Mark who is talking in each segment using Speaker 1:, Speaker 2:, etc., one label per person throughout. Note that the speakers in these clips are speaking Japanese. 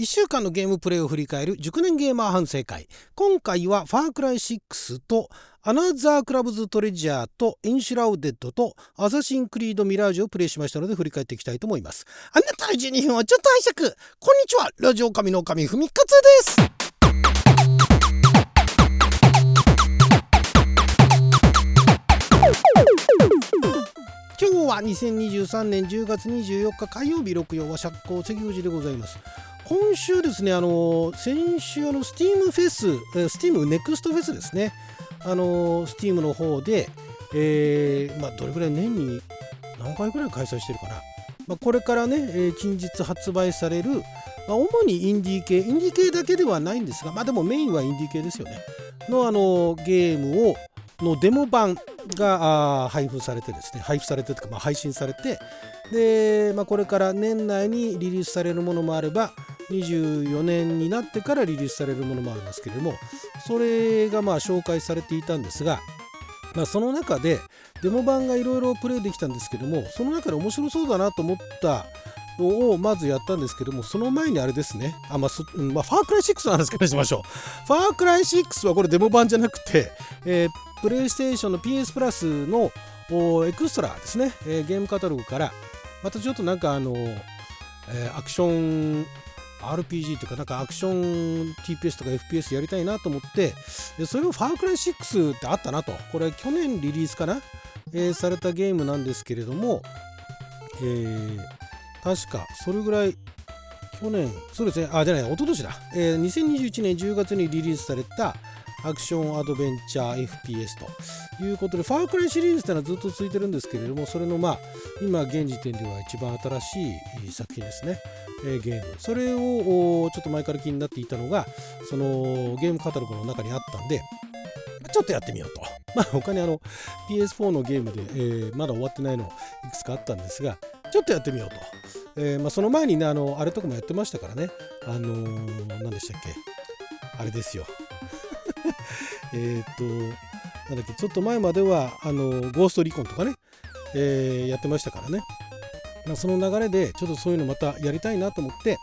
Speaker 1: 1週間のゲームプレイを振り返る熟年ゲーマー反省会。今回はファークライ6とアナザークラブズトレジャーとエンシュラウデッドとアサシンクリードミラージュをプレイしましたので振り返っていきたいと思います。あなたの12分をちょっと拝借。こんにちは。ラジオ神の神ふみかつです。今日は2023年10月24日火曜日六曜は赤口赤口でございます。今週ですねあの先週のスティームフェススティームネクストフェスですね。あのスティームの方で、えー、まあ、どれぐらい年に何回ぐらい開催してるかな、まあ、これからね、えー、近日発売される、まあ、主にインディー系インディー系だけではないんですがまあでもメインはインディー系ですよね。のあのゲームをのデモ版が配布されてですね配布されてとか、まあ、配信されてで、まあ、これから年内にリリースされるものもあれば24年になってからリリースされるものもあるんですけれどもそれがまあ紹介されていたんですが、まあ、その中でデモ版がいろいろプレイできたんですけどもその中で面白そうだなと思ったのをまずやったんですけどもその前にあれですねあ、まあそまあ、ファークライ6の話からしましょう。ファークライ6はこれデモ版じゃなくて、えー、プレイステーションの PS プラスのエクストラですね、えー、ゲームカタログから。またちょっとなんかあの、えー、アクション RPG というかなんかアクション TPS とか FPS やりたいなと思ってそれをファークライ6ってあったなと。これ去年リリースかな、えー、されたゲームなんですけれども、えー、確かそれぐらい去年そうですね。あじゃない一昨年だ、えー、2021年10月にリリースされたアクションアドベンチャー FPS ということで、ファークライシリーズってのはずっと続いてるんですけれども、それのまあ、今現時点では一番新しい作品ですね、えー、ゲーム。それをちょっと前から気になっていたのが、そのゲームカタログの中にあったんで、ちょっとやってみようと。まあ他にあの PS4 のゲームで、えー、まだ終わってないのいくつかあったんですが、ちょっとやってみようと。えーまあ、その前にね、あの、あれとかもやってましたからね。あのー、何でしたっけあれですよ。えっと、なんだっけ、ちょっと前までは、あの、ゴーストリコンとかね、えー、やってましたからね。その流れで、ちょっとそういうのまたやりたいなと思って、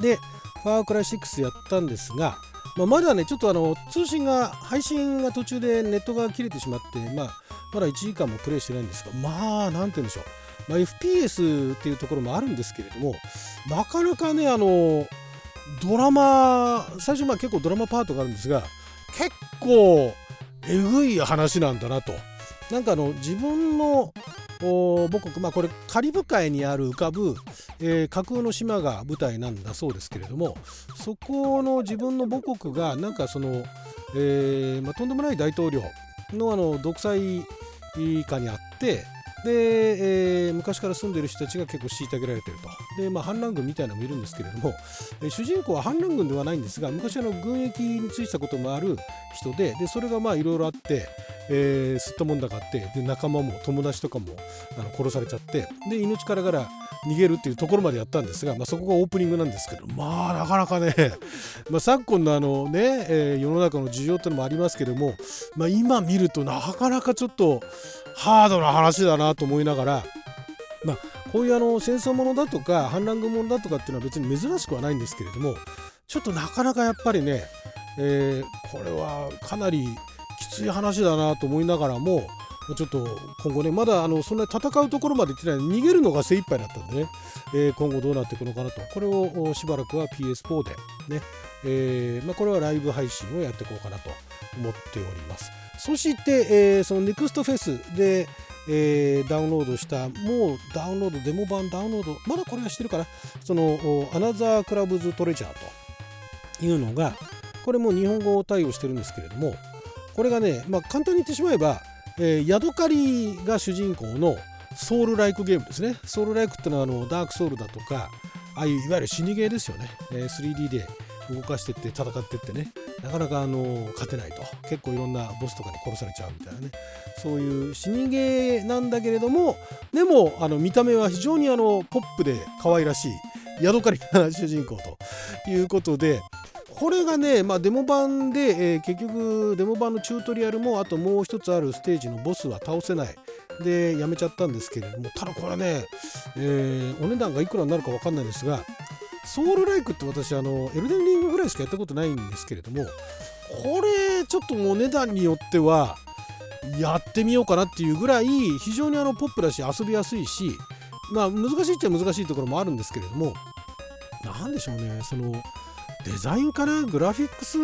Speaker 1: で、ファークライ6やったんですが、まあ、まだね、ちょっとあの、通信が、配信が途中でネットが切れてしまって、まあ、まだ1時間もプレイしてないんですが、まあ、なんて言うんでしょう。まあ、FPS っていうところもあるんですけれども、なかなかね、あの、ドラマ、最初まあ結構ドラマパートがあるんですが、結構えぐい話なんだなと。なんかあの自分の母国、まあこれカリブ海にある浮かぶ、えー、架空の島が舞台なんだそうですけれどもそこの自分の母国がなんかその、えーまあ、とんでもない大統領のあの独裁下にあってで、えー、昔から住んでる人たちが結構虐げられてると。で、まあ、反乱軍みたいなのもいるんですけれども、えー、主人公は反乱軍ではないんですが、昔あの軍役についたこともある人で、でそれがまあいろいろあって、えー、吸ったもんだがあって、で仲間も友達とかもあの殺されちゃって、で命からがら逃げるっていうところまでやったんですが、まあ、そこがオープニングなんですけど、まあなかなかね、まあ、昨今のあのね、えー、世の中の事情ってのもありますけども、まあ、今見るとなかなかちょっとハードな話だなと思いながら、まあ、こういうあの戦争ものだとか反乱軍ものだとかっていうのは別に珍しくはないんですけれどもちょっとなかなかやっぱりね、えー、これはかなりきつい話だなと思いながらもちょっと今後ねまだあのそんなに戦うところまで行ってない逃げるのが精一杯だったんでね、えー、今後どうなっていくのかなと。これをしばらくは PS4 でね、えーまあ、これはライブ配信をやっていこうかなと思っております。そして、えー、その NEXT フェスで、えー、ダウンロードしたもうダウンロードデモ版ダウンロードまだこれはしてるかな。そのアナザークラブズトレジャーというのがこれも日本語対応してるんですけれどもこれがね、まあ、簡単に言ってしまえばえ、ヤドカリが主人公のソウルライクゲームですね。ソウルライクってのはあのダークソウルだとか、ああいういわゆる死にゲーですよね。えー、3D で動かしてって戦ってってね、なかなかあの勝てないと。結構いろんなボスとかに殺されちゃうみたいなね。そういう死にゲーなんだけれども、でもあの見た目は非常にあのポップで可愛らしいヤドカリな主人公ということで、これがね、まあ、デモ版で、えー、結局デモ版のチュートリアルもあともう一つあるステージのボスは倒せない。でやめちゃったんですけれどもただこれね、えー、お値段がいくらになるか分かんないですがソウルライクって私あのエルデンリングぐらいしかやったことないんですけれどもこれちょっとお値段によってはやってみようかなっていうぐらい非常にあのポップだし遊びやすいしまあ難しいっちゃ難しいところもあるんですけれども何でしょうねそのデザインかなグラフィックス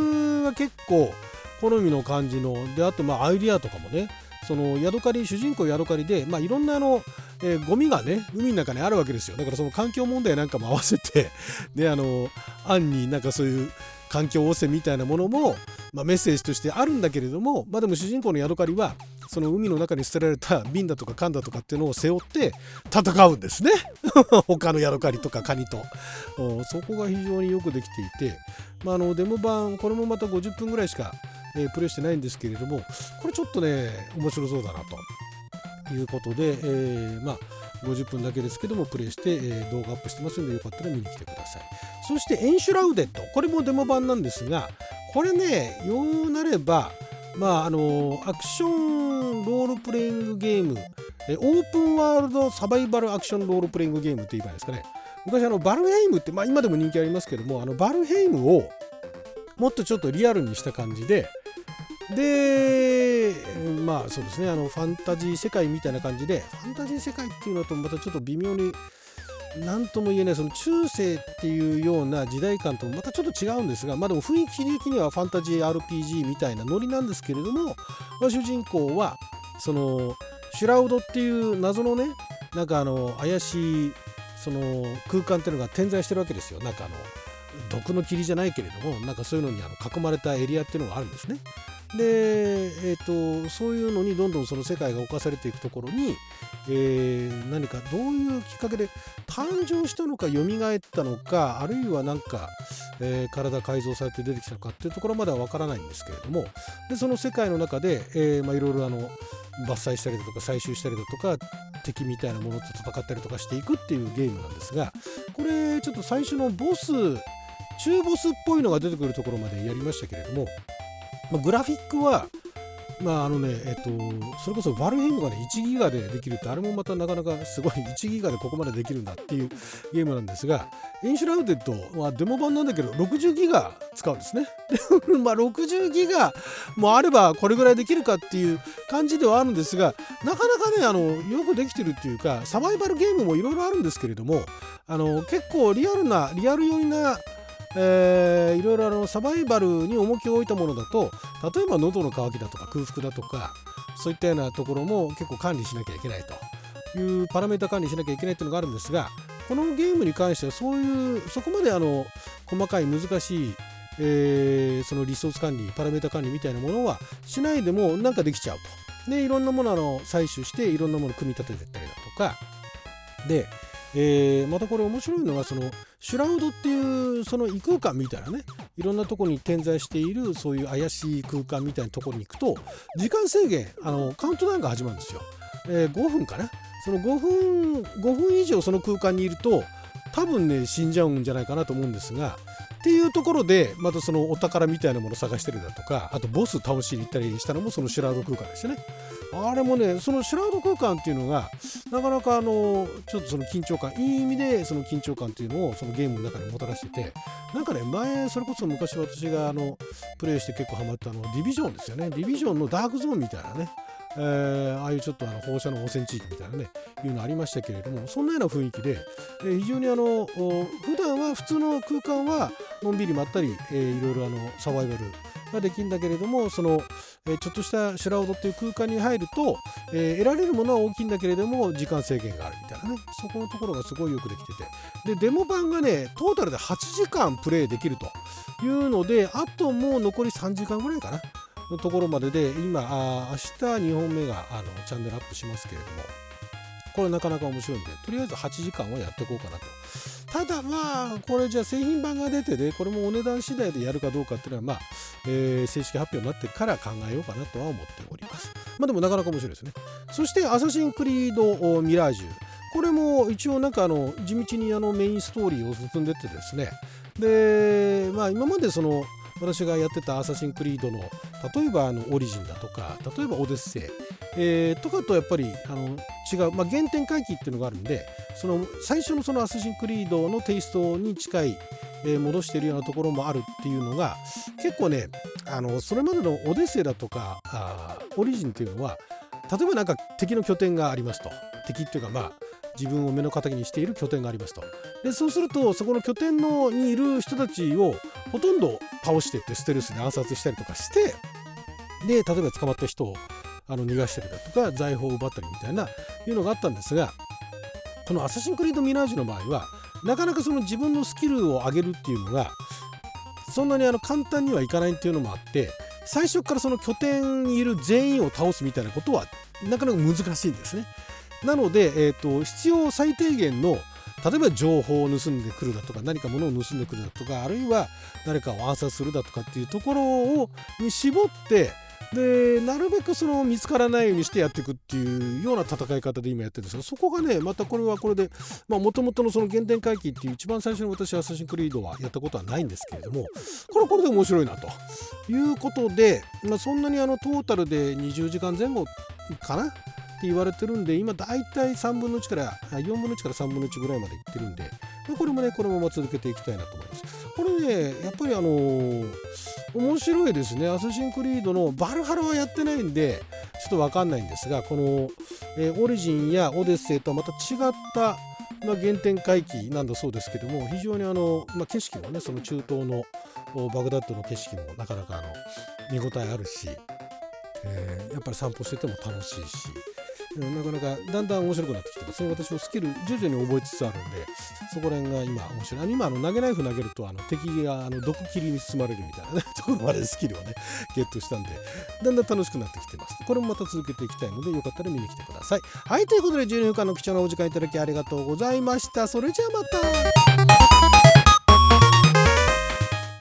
Speaker 1: は結構好みの感じのであとまあアイディアとかもねそのヤドカリ主人公ヤドカリで、まあ、いろんなあの、えー、ゴミがね海の中にあるわけですよ。だからその環境問題なんかも合わせてであの案になんかそういう環境汚染みたいなものも、まあ、メッセージとしてあるんだけれども、まあ、でも主人公のヤドカリはその海の中に捨てられた瓶だとか缶だとかっていうのを背負って戦うんですね。他のヤドカリとかカニと。そこが非常によくできていて、まあ、あのデモ版これもまた50分ぐらいしかえー、プレイしてないんですけれどもこれちょっとね面白そうだなと。いうことで、えー、まあ50分だけですけどもプレイして、えー、動画アップしてますのでよかったら見に来てください。そしてエンシュラウデッド。これもデモ版なんですがこれね言うなればまああのアクションロールプレイングゲーム。えオープンワールドサバイバルアクションロールプレイングゲームって言えばいいですかね。昔あのバルヘイムって、まあ、今でも人気ありますけどもあのバルヘイムをもっとちょっとリアルにした感じででまあそうですねあのファンタジー世界みたいな感じでファンタジー世界っていうのとまたちょっと微妙に何とも言えないその中世っていうような時代感とまたちょっと違うんですがまあでも雰囲気的にはファンタジー RPG みたいなノリなんですけれども、まあ、主人公はそのシュラウドっていう謎のねなんかあの怪しいその空間っていうのが点在してるわけですよ。なんかあの毒の霧じゃないけれどもなんかそういうのにあの囲まれたエリアっていうのがあるんですね。で、えーと、そういうのにどんどんその世界が侵されていくところに、えー、何かどういうきっかけで誕生したのか蘇ったのかあるいは何か、えー、体改造されて出てきたのかっていうところまでは分からないんですけれども。でその世界の中で、えーまあ、いろいろあの伐採したりだとか採集したりだとか敵みたいなものと戦ったりとかしていくっていうゲームなんですがこれちょっと最初のボス中ボスっぽいのが出てくるところまでやりましたけれどもまあ、グラフィックは、まああのね、えっと、それこそバルヘイムがね、1ギガでできるって、あれもまたなかなかすごい、1ギガでここまでできるんだっていうゲームなんですが、エンシュラウデッドはデモ版なんだけど、60ギガ使うんですね。まあ60ギガもあればこれぐらいできるかっていう感じではあるんですが、なかなかね、あの、よくできてるっていうか、サバイバルゲームもいろいろあるんですけれども、あの、結構リアルな、リアル寄りなえー、いろいろあのサバイバルに重きを置いたものだと例えば喉の渇きだとか空腹だとかそういったようなところも結構管理しなきゃいけないというパラメータ管理しなきゃいけないというのがあるんですがこのゲームに関してはそういうそこまであの細かい難しい、えー、そのリソース管理パラメータ管理みたいなものはしないでもなんかできちゃうと。でいろんなものを採取していろんなものを組み立ててったりだとかでえー、またこれ面白いのはそのシュラウドっていうその異空間みたいなねいろんなとこに点在しているそういう怪しい空間みたいなところに行くと時間制限あのカウントダウンが始まるんですよ、えー、5分かな？その5分5分以上その空間にいると多分ね死んじゃうんじゃないかなと思うんですがっていうところでまたそのお宝みたいなもの探したりだとかあとボス倒しに行ったりしたのもそのシュラウド空間ですよね。あれもねそのシュラウド空間っていうのがなかなかあのちょっとその緊張感いい意味でその緊張感っていうのをそのゲームの中にもたらしててなんかね前それこそ昔私があのプレイして結構ハマったのディビジョンですよね。ディビジョンのダークゾーンみたいなね。えー、ああいうちょっとあの放射能汚染地域みたいなねいうのありましたけれどもそんなような雰囲気で、えー、非常にあの普段は普通の空間はのんびりまったり、えー、いろいろあのサバイバルができるんだけれどもその、えー、ちょっとしたシュラウドっていう空間に入ると、えー、得られるものは大きいんだけれども時間制限があるみたいなねそこのところがすごいよくできてて。でデモ版がねトータルで8時間プレイできるというのであともう残り3時間ぐらいかな。のところまでで今あ明日2本目があのチャンネルアップしますけれどもこれなかなか面白いんでとりあえず8時間はやっていこうかなと。ただまあこれじゃあ製品版が出てねこれもお値段次第でやるかどうかっていうのはまあ、えー、正式発表になってから考えようかなとは思っております。まあでもなかなか面白いですね。そしてアサシンクリードミラージュ。これも一応なんかあの地道にあのメインストーリーを進んでてですね。でまあ今までその私がやってたアサシンクリードの例えばあのオリジンだとか例えばオデッセイ、えーとかとやっぱりあの違う、まあ、原点回帰っていうのがあるんでその最初のそのアサシンクリードのテイストに近い、えー戻してるようなところもあるっていうのが結構ねあのそれまでのオデッセイだとかあオリジンっていうのは例えばなんか敵の拠点がありますと。敵っていうかまあ自分を目の敵にしている拠点がありますとでそうするとそこの拠点のにいる人たちをほとんど倒してってステルスで暗殺したりとかしてで例えば捕まった人をあの逃がしたりだとか財宝を奪ったりみたいないうのがあったんですがこの「アサシンクリード・ミラージュ」の場合はなかなかその自分のスキルを上げるっていうのがそんなにあの簡単にはいかないっていうのもあって最初からその拠点にいる全員を倒すみたいなことはなかなか難しいんですね。なので、えー、と必要最低限の例えば情報を盗んでくるだとか何か物を盗んでくるだとかあるいは誰かを暗殺するだとかっていうところをに絞ってでなるべくその見つからないようにしてやっていくっていうような戦い方で今やってるんですがそこがねまたこれはこれでもともとのその原点回帰っていう一番最初に私アサシンクリードはやったことはないんですけれどもこれはこれで面白いなということで、まあ、そんなにあのトータルで20時間前後かなって言われてるんで今大体3分の1から4分の1から3分の1ぐらいまでいってるんでこれもねこのまま続けていきたいなと思います。これねやっぱりあのー面白いですね。アサシンクリードのバルハラはやってないんでちょっとわかんないんですがこの、えーオリジンやオデッセイとはまた違ったまあ、原点回帰なんだそうですけども非常にあの、まあ、景色もねその中東のバグダッドの景色もなかなかあの見応えあるし、えーやっぱり散歩してても楽しいし、なかなかだんだん面白くなってきてます。ね私もスキル徐々に覚えつつあるんでそこら辺が今面白い。今あの投げナイフ投げるとあの敵があの毒斬りに包まれるみたいな、ね、ところまでスキルをねゲットしたんでだんだん楽しくなってきてます。これもまた続けていきたいのでよかったら見に来てください。はいということで12分間の貴重なお時間いただきありがとうございました。それじゃあまた。